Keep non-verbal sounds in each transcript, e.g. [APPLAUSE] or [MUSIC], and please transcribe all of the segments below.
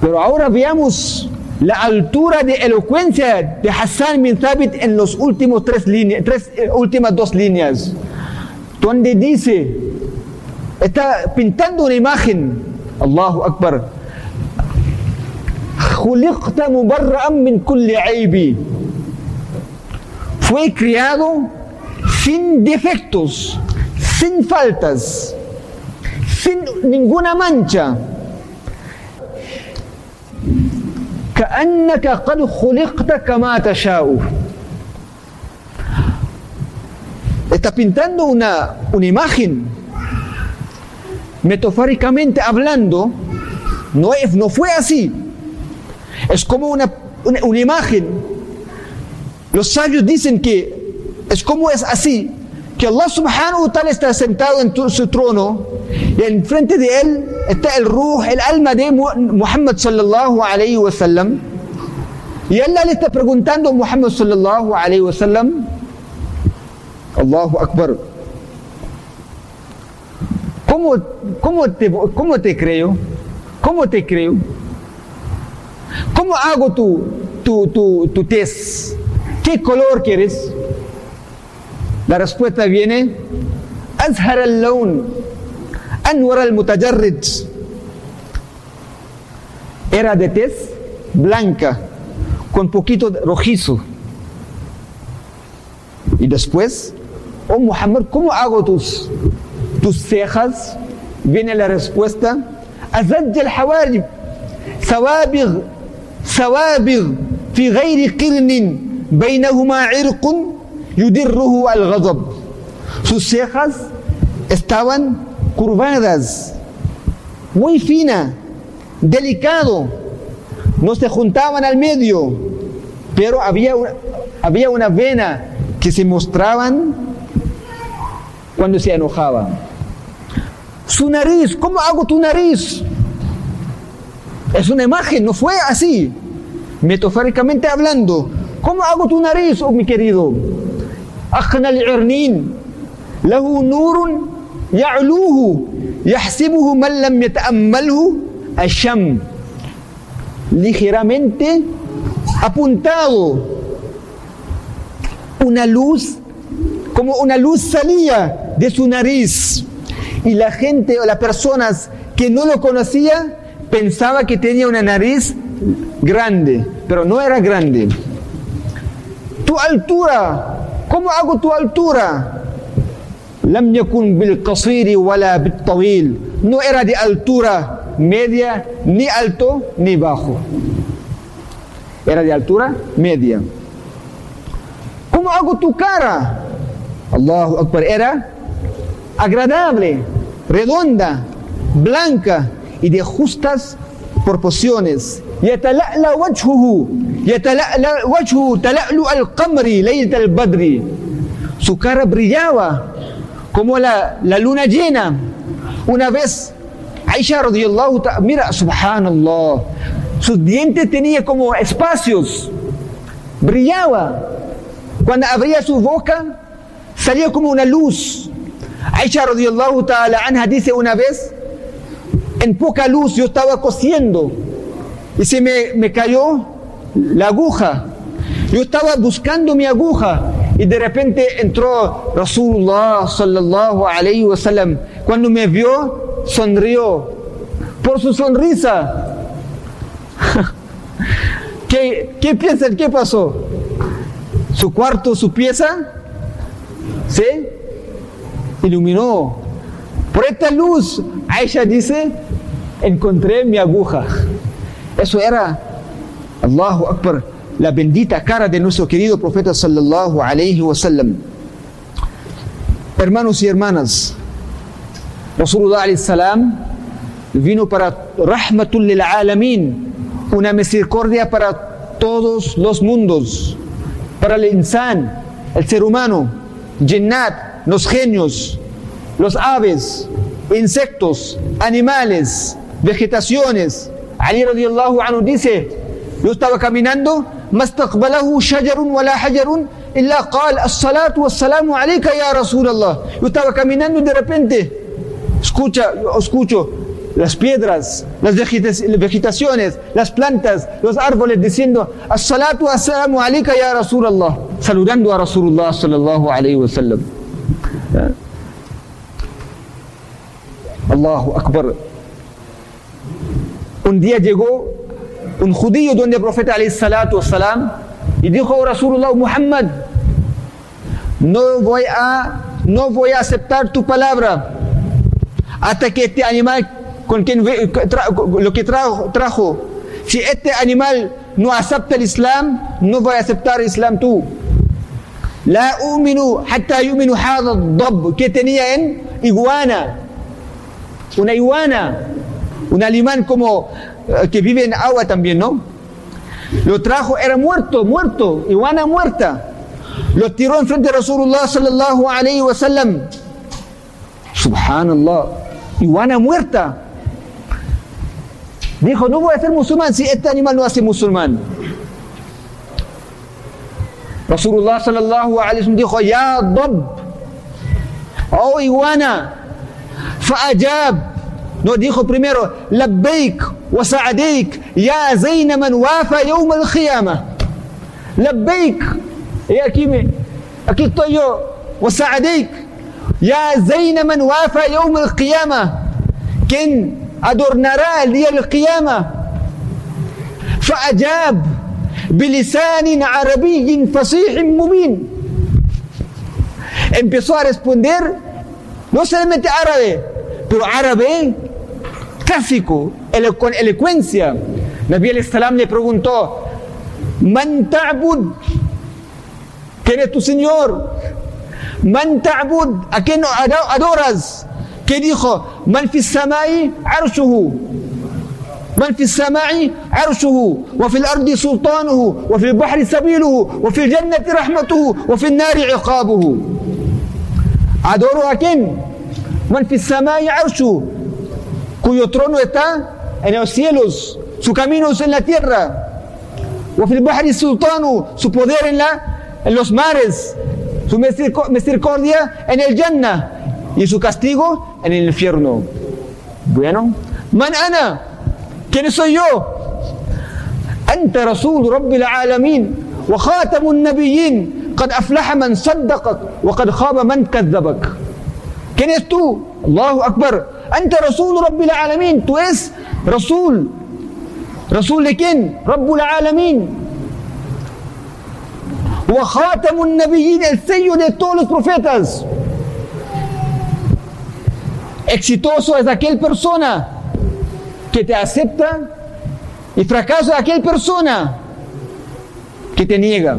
Pero ahora veamos la altura de elocuencia de Hassan bin Thabit en los últimos tres líneas, tres eh, últimas dos líneas, donde dice, está pintando una imagen, Allahu Akbar, fue creado sin defectos, sin faltas, sin ninguna mancha. كأنك قد خلقت كما تشاء está pintando una, una imagen metafóricamente hablando no, es, no fue así es como una, una, una imagen los sabios dicen que es como es así que Allah subhanahu wa ta'ala está sentado en tu, su trono y enfrente de él está el ruh, el alma de Muhammad sallallahu alayhi wa sallam. Y Allah le está preguntando a Muhammad sallallahu alayhi wa sallam, Allahu Akbar, ¿cómo, cómo, te, ¿cómo te creo? ¿Cómo te creo? ¿Cómo hago tu, tu, tu, tu test? ¿Qué color quieres? La respuesta viene, Azhar al-Lawn. Anwar al-Mutajarrid era de tez blanca, con poquito rojizo. Y después, oh Muhammad, ¿cómo hago tus, tus cejas? Viene la respuesta, Azad al-Hawarib, Sawabir, Sawabir, fi ghairi qirnin, bainahuma irqun, yudirruhu al-ghazab. Sus cejas estaban curvadas muy fina delicado no se juntaban al medio pero había una, había una vena que se mostraban cuando se enojaba su nariz ¿cómo hago tu nariz? es una imagen no fue así metafóricamente hablando ¿cómo hago tu nariz oh mi querido? أخنى العرنين له نور يعلوه يحسبه من لم يتأمله الشم ligeramente apuntado una luz como una luz salía de su nariz y la gente o las personas que no lo conocía pensaba que tenía una nariz grande pero no era grande tu altura ¿Cómo hago tu altura? لم يكن بالقصير ولا بالطويل no era de altura media ni alto ni bajo era de altura media ¿cómo hago tu cara? Allahu Akbar era agradable redonda blanca y de justas proporciones يتلألأ وجهه يتلألأ وجهه تلألؤ القمر ليلة البدر su cara brillaba como la, la luna llena. Una vez Aisha radiyallahu mira subhanallah sus dientes tenía como espacios brillaba. Cuando abría su boca salía como una luz. Aisha radiyallahu ta'ala anha dice una vez en poca luz yo estaba cosiendo y se me, me cayó la aguja. Yo estaba buscando mi aguja y de repente entró Rasulullah sallallahu alayhi wa sallam. Cuando me vio, sonrió. Por su sonrisa. [LAUGHS] ¿Qué, ¿Qué? ¿Qué pasó? ¿Su cuarto, su pieza? ¿Sí? Iluminó. Por esta luz, Aisha dice, encontré mi aguja. Eso era, Allahu Akbar, la bendita cara de nuestro querido profeta sallallahu alayhi wa sallam. Hermanos y hermanas, Rasulullah alayhi salam vino para rahmatul lil una misericordia para todos los mundos, para el insan, el ser humano, jinnat, los genios, los aves, insectos, animales, vegetaciones, Ali radiallahu anhu dice, yo estaba caminando, ما استقبله شجر ولا حجر إلا قال الصلاة والسلام عليك يا رسول الله. Estaba caminando de repente escucha, escucho, las piedras, las vegetaciones, las plantas, los árboles diciendo As-salatu assalamu alayka ya Rasulullah, saludando a Rasulullah sallallahu alayhi wa sallam. Allahu Akbar. Un día llegó إن خودی یو دونه پروفیت علی الصلاة والسلام ی دی خو رسول الله محمد. نو وای ا نو وای اسپتار تو پالابرا أتا کی تی انیمال کون کین وی ترا لو کی ترا تراخو. سی ات انیمال نو اسپت الإسلام نو وای اسپتار إسلام تو. لا اؤمن حتى يؤمن هذا الضب. كتنيا إن إيوانا. ون إيوانا. ون الإيمان كومو. Eh, que vive en agua también, ¿no? Lo trajo, era muerto, muerto, iguana muerta. Lo tiró enfrente de Rasulullah sallallahu alayhi wa sallam. Subhanallah, iwana muerta. Dijo, no voy a ser musulmán si este animal no hace musulmán. Rasulullah sallallahu alayhi wa sallam dijo, ya dob, oh iguana, fa'ajab, نو ديخو بريميرو لبيك وسعديك يا زين من وافى يوم الخيامة لبيك يا كيمي أكيد طيو. وسعديك يا زين من وافى يوم القيامة. كن أدور نرى لي القيامة. فأجاب بلسان عربي فصيح مبين. empezó a responder no solamente árabe pero árabe clásico con elocuencia Nabi al-Salam le preguntó Man ta'bud ¿Quién es tu Señor? Man ta'bud ¿A quién adoras? ¿Qué dijo? من في السماء عرشه من في السماء عرشه وفي الأرض سلطانه وفي البحر سبيله وفي الجنة رحمته وفي النار عقابه a quién? Man fi samai arshu, cuyo trono está en los cielos, su camino es en la tierra. Su poder en, la, en los mares, su misericordia en el Jannah y su castigo en el infierno. Bueno, Man ana, ¿quién soy yo? Anta Rasul Rabbil Alamin wa khatamun nabiyyin qad aflaha man wa qad khaba man kazzabak. ¿Quién es tú? Allahu Akbar. Ante Rasul Rabbil Alamin, tú eres Rasul. ¿Rasul de quién? Rabbul Alamin. Wa Khatamun Nabiyyin, el sello de todos los profetas. Exitoso es aquel persona que te acepta y fracaso es aquel persona que te niega.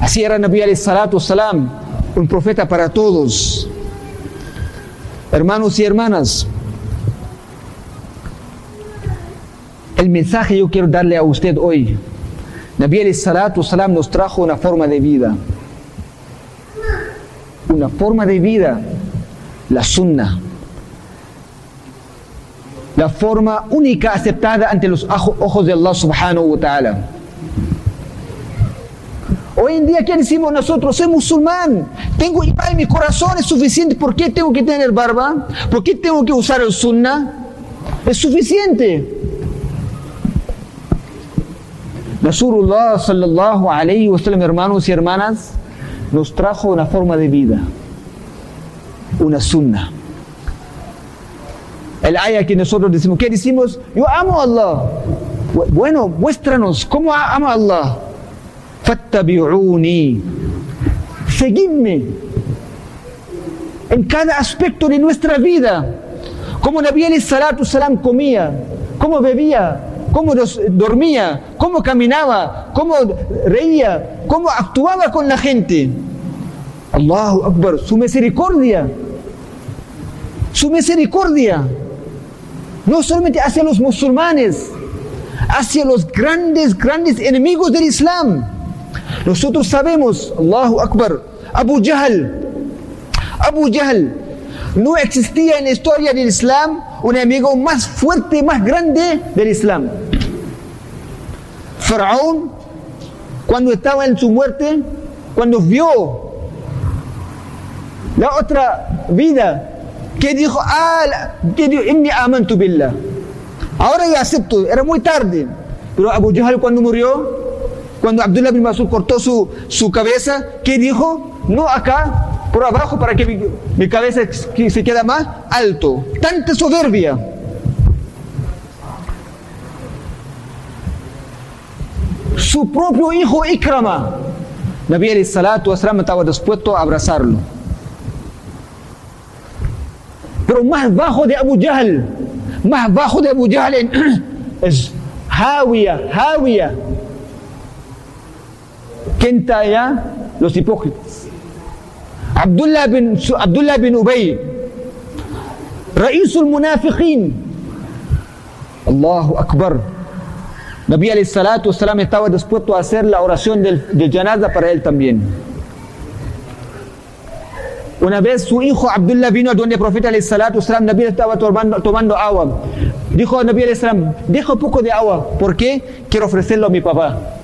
Así era Nabi salatu salam, un profeta para todos. Hermanos y hermanas, el mensaje yo quiero darle a usted hoy. Nabi salatu salam nos trajo una forma de vida. Una forma de vida la sunna, la forma única aceptada ante los ojos de Allah subhanahu wa ta'ala. Hoy en día, ¿qué decimos nosotros? Soy musulmán, tengo iman en mi corazón, es suficiente. ¿Por qué tengo que tener barba? ¿Por qué tengo que usar el sunna? Es suficiente. Rasulullah sallallahu alayhi wa sallam, hermanos y hermanas, nos trajo una forma de vida una sunna. El ayah que nosotros decimos, ¿qué decimos? Yo amo a Allah. Bueno, muéstranos cómo amo a Allah. Fattabi'uni. Seguidme en cada aspecto de nuestra vida. Cómo Nabi alayhi salatu salam comía, cómo bebía, cómo dormía, cómo caminaba, cómo reía, cómo actuaba con la gente. Allahu Akbar, su misericordia su misericordia, no solamente hacia los musulmanes, hacia los grandes, grandes enemigos del Islam. Nosotros sabemos, Allahu Akbar, Abu Jahl, Abu Jahl, no existía en la historia del Islam un enemigo más fuerte, más grande del Islam. Faraón, cuando estaba en su muerte, cuando vio la otra vida ¿Qué dijo? Ah, ¿qué dijo? Inni amantu billah. Ahora yo acepto, era muy tarde. Pero Abu Jahl cuando murió, cuando Abdullah bin Masud cortó su, su cabeza, ¿qué dijo? No acá, por abajo, para que mi, cabeza se quede más alto. Tanta soberbia. Su propio hijo Ikrama, Nabi alayhi salatu wasalam estaba dispuesto a abrazarlo. Pero más bajo de Abu Jahl, más bajo de Abu Jahl [CLEARS THROAT] es Hawiya, Hawiya. ¿Quién está allá? Los hipócritas. Abdullah bin, Abdullah bin Ubay, Raísul Munafiqin. Allahu Akbar. Nabi alayhi salatu wasalam estaba dispuesto a hacer la oración del, de janaza para él también. Una vez su hijo Abdullah vino a donde el profeta alayhi salatu wasalam, Nabi estaba tomando, tomando agua. Dijo a Nabi alayhi salam, deja un poco de agua. ¿Por qué? Quiero ofrecerlo a mi papá.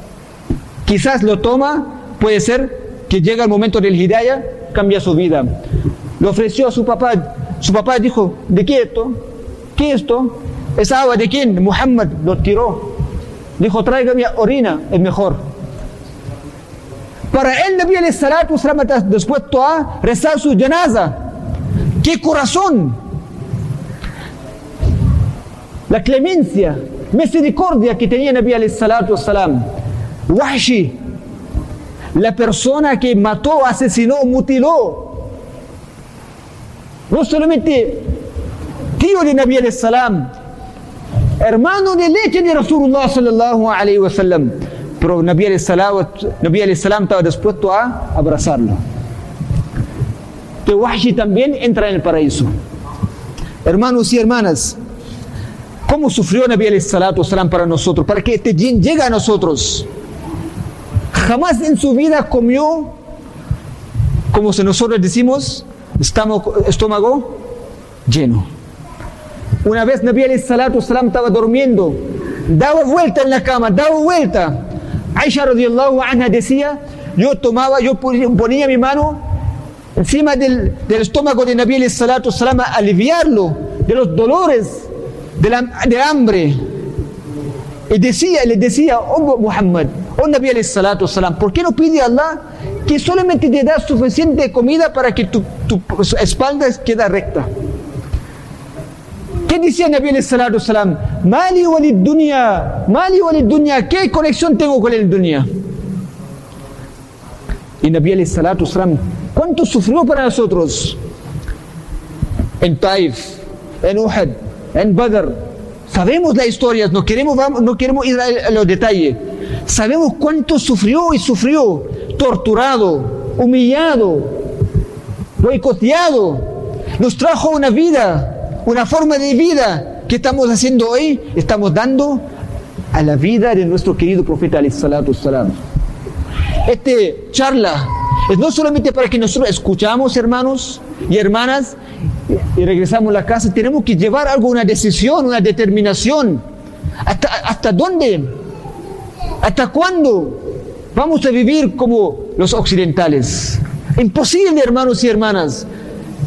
Quizás lo toma, puede ser que llega el momento del hidayah, cambia su vida. Lo ofreció a su papá. Su papá dijo, ¿de qué esto? ¿Qué esto? ¿Esa agua de quién? Muhammad lo tiró. Dijo, tráigame orina, es mejor. Para él, Nabi alayhi salatu está dispuesto a rezar su janaza. ¡Qué corazón! La clemencia, misericordia que tenía Nabi alayhi salatu wasalam. Wahshi, la persona que mató, asesinó, mutiló. No solamente tío de Nabi alayhi salam, hermano de leche de Rasulullah sallallahu alayhi wa sallam. Pero Nabi alayhi salam, Nabi alayhi salam estaba dispuesto a abrazarlo. Que Wahshi también entra en el paraíso. Hermanos y hermanas, ¿cómo sufrió Nabi alayhi salatu salam para nosotros? Para que este jin llegue a nosotros. Jamás en su vida comió, como si nosotros decimos, estómago lleno. Una vez Nabi salatu salam estaba durmiendo, daba vuelta en la cama, daba vuelta. Aisha radiallahu anha decía, yo tomaba, yo ponía mi mano encima del, estómago de Nabi salatu salam a aliviarlo de los dolores, de, la, de hambre. Y decía, le decía, oh Muhammad, oh Nabi salatu salam, ¿por qué no pide a Allah que solamente te da suficiente comida para que tu, tu espalda quede recta? ¿Qué decía Nabi salatu salam? Mali walid dunya, mali walid dunya, ¿qué conexión tengo con el dunya? Y Nabi salatu salam, ¿cuánto sufrió para nosotros? En Taif, en Uhud, en Badr. Sabemos las historias, no queremos, no queremos ir a los detalles. Sabemos cuánto sufrió y sufrió, torturado, humillado, boicoteado. Nos trajo una vida, una forma de vida que estamos haciendo hoy, estamos dando a la vida de nuestro querido profeta alayhi salatu salam. Este charla es no solamente para que nosotros escuchamos, hermanos y hermanas, y regresamos a la casa, tenemos que llevar algo, una decisión, una determinación. ¿Hasta, hasta dónde? ¿Hasta cuándo vamos a vivir como los occidentales? Imposible, hermanos y hermanas.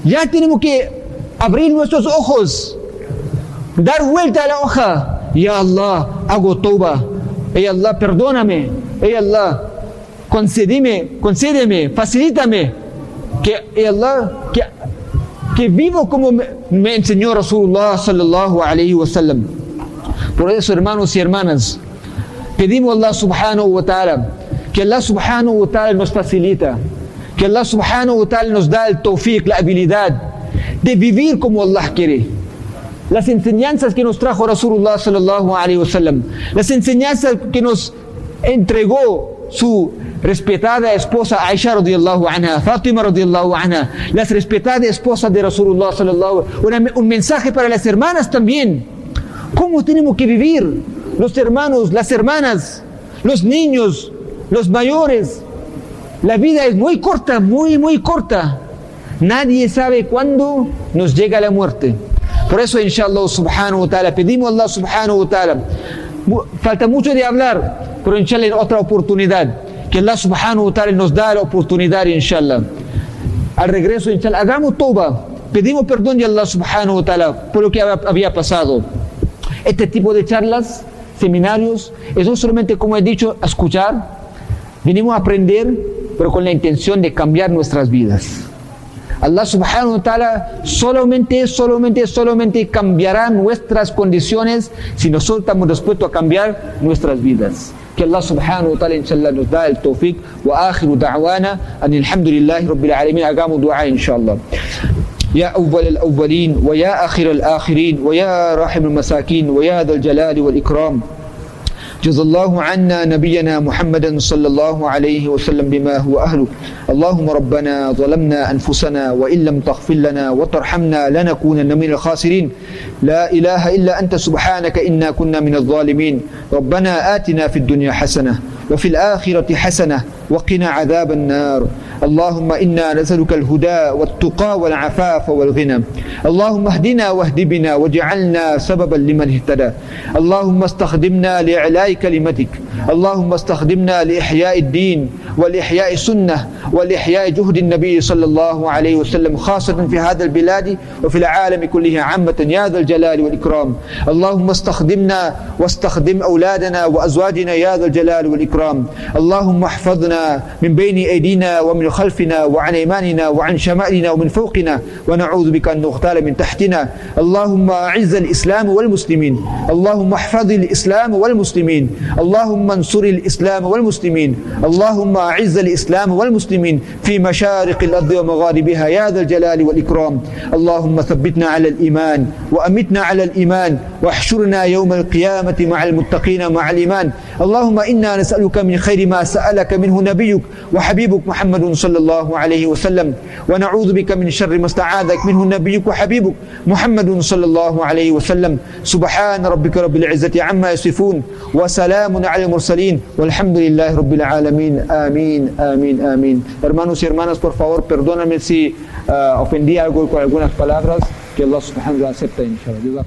Ya tenemos que abrir nuestros ojos, dar vuelta a la hoja. Ya Allah, hago toba. Ya Allah, perdóname. Ya Allah, concédeme, concédeme, facilítame. Que, ya Allah, que, que vivo como me, me enseñó Rasulullah sallallahu alayhi wa sallam. Por eso, hermanos y hermanas, pedimos a Allah subhanahu wa ta'ala que Allah subhanahu wa ta'ala nos facilita, que Allah subhanahu wa ta'ala nos da el tawfiq, la habilidad de vivir como Allah quiere. Las enseñanzas que nos trajo Rasulullah sallallahu alayhi wa sallam, las enseñanzas que nos entregó su respetada esposa Aisha radiallahu anha, Fatima radiallahu anha, las respetadas esposas de Rasulullah sallallahu alayhi un mensaje para las hermanas también. ¿Cómo tenemos que vivir? Los hermanos, las hermanas, los niños, los mayores. La vida es muy corta, muy, muy corta. Nadie sabe cuándo nos llega la muerte. Por eso, inshallah subhanahu wa ta'ala, pedimos a Allah subhanahu wa ta'ala. Falta mucho de hablar, pero inshallah en otra oportunidad. Que Allah subhanahu wa ta'ala nos da la oportunidad, inshallah. Al regreso, inshallah, hagamos toba. Pedimos perdón de Allah subhanahu wa ta'ala por lo que había pasado. Este tipo de charlas, seminarios, es no solamente, como he dicho, escuchar, venimos a aprender, pero con la intención de cambiar nuestras vidas. Allah subhanahu wa ta'ala solamente, solamente, solamente cambiará nuestras condiciones si nosotros estamos dispuestos a cambiar nuestras vidas. Que Allah subhanahu wa ta'ala inshallah nos da el tawfiq wa akhiru da'wana an alhamdulillahi rabbil alamin hagamos dua inshallah. يا أول الأولين ويا آخر الآخرين ويا راحم المساكين ويا ذا الجلال والإكرام جزا الله عنا نبينا محمدا صلى الله عليه وسلم بما هو أهله. اللهم ربنا ظلمنا أنفسنا وإن لم تغفر لنا وترحمنا لنكونن من الخاسرين. لا إله إلا أنت سبحانك إنا كنا من الظالمين. ربنا آتنا في الدنيا حسنة وفي الآخرة حسنة وقنا عذاب النار. اللهم إنا نسألك الهدى والتقى والعفاف والغنى. اللهم اهدنا واهد بنا واجعلنا سببا لمن اهتدى. اللهم استخدمنا لإعلاء كلمتك. اللهم استخدمنا لإحياء الدين والإحياء السنة والإحياء جهد النبي صلى الله عليه وسلم خاصة في هذا البلاد وفي العالم كله عامة. يا ذا الجلال والإكرام. اللهم استخدمنا واستخدم أولادنا وأزواجنا يا ذا الجلال والإكرام. اللهم احفظنا من بين أيدينا ومن خلفنا وعن أيماننا وعن شمائلنا ومن فوقنا ونعوذ بك أن نغتال من تحتنا. اللهم أعز الإسلام والمسلمين. اللهم احفظ الإسلام والمسلمين. اللهم انصر الإسلام والمسلمين. اللهم أعز الإسلام والمسلمين. في مشارق الأرض ومغاربها. يا ذا الجلال والإكرام اللهم ثبتنا على الإيمان وأمتنا على الإيمان واحشرنا يوم القيامة مع المتقين مع الإيمان. اللهم إنا نسألك من خير ما سألك منه نبيك وحبيبك محمد صلى الله عليه وسلم. ونعوذ بك من شر ما استعاذك منه نبيك وحبيبك محمد صلى الله عليه وسلم. سبحان ربك رب العزة عما يصفون وسلام على المرسلين. والحمد لله رب العالمين. آمين آمين آمين. Hermanos y hermanas, por favor, perdóname si uh, ofendí algo con algunas palabras, que Allah subhanahu wa ta'ala acepta, inshallah.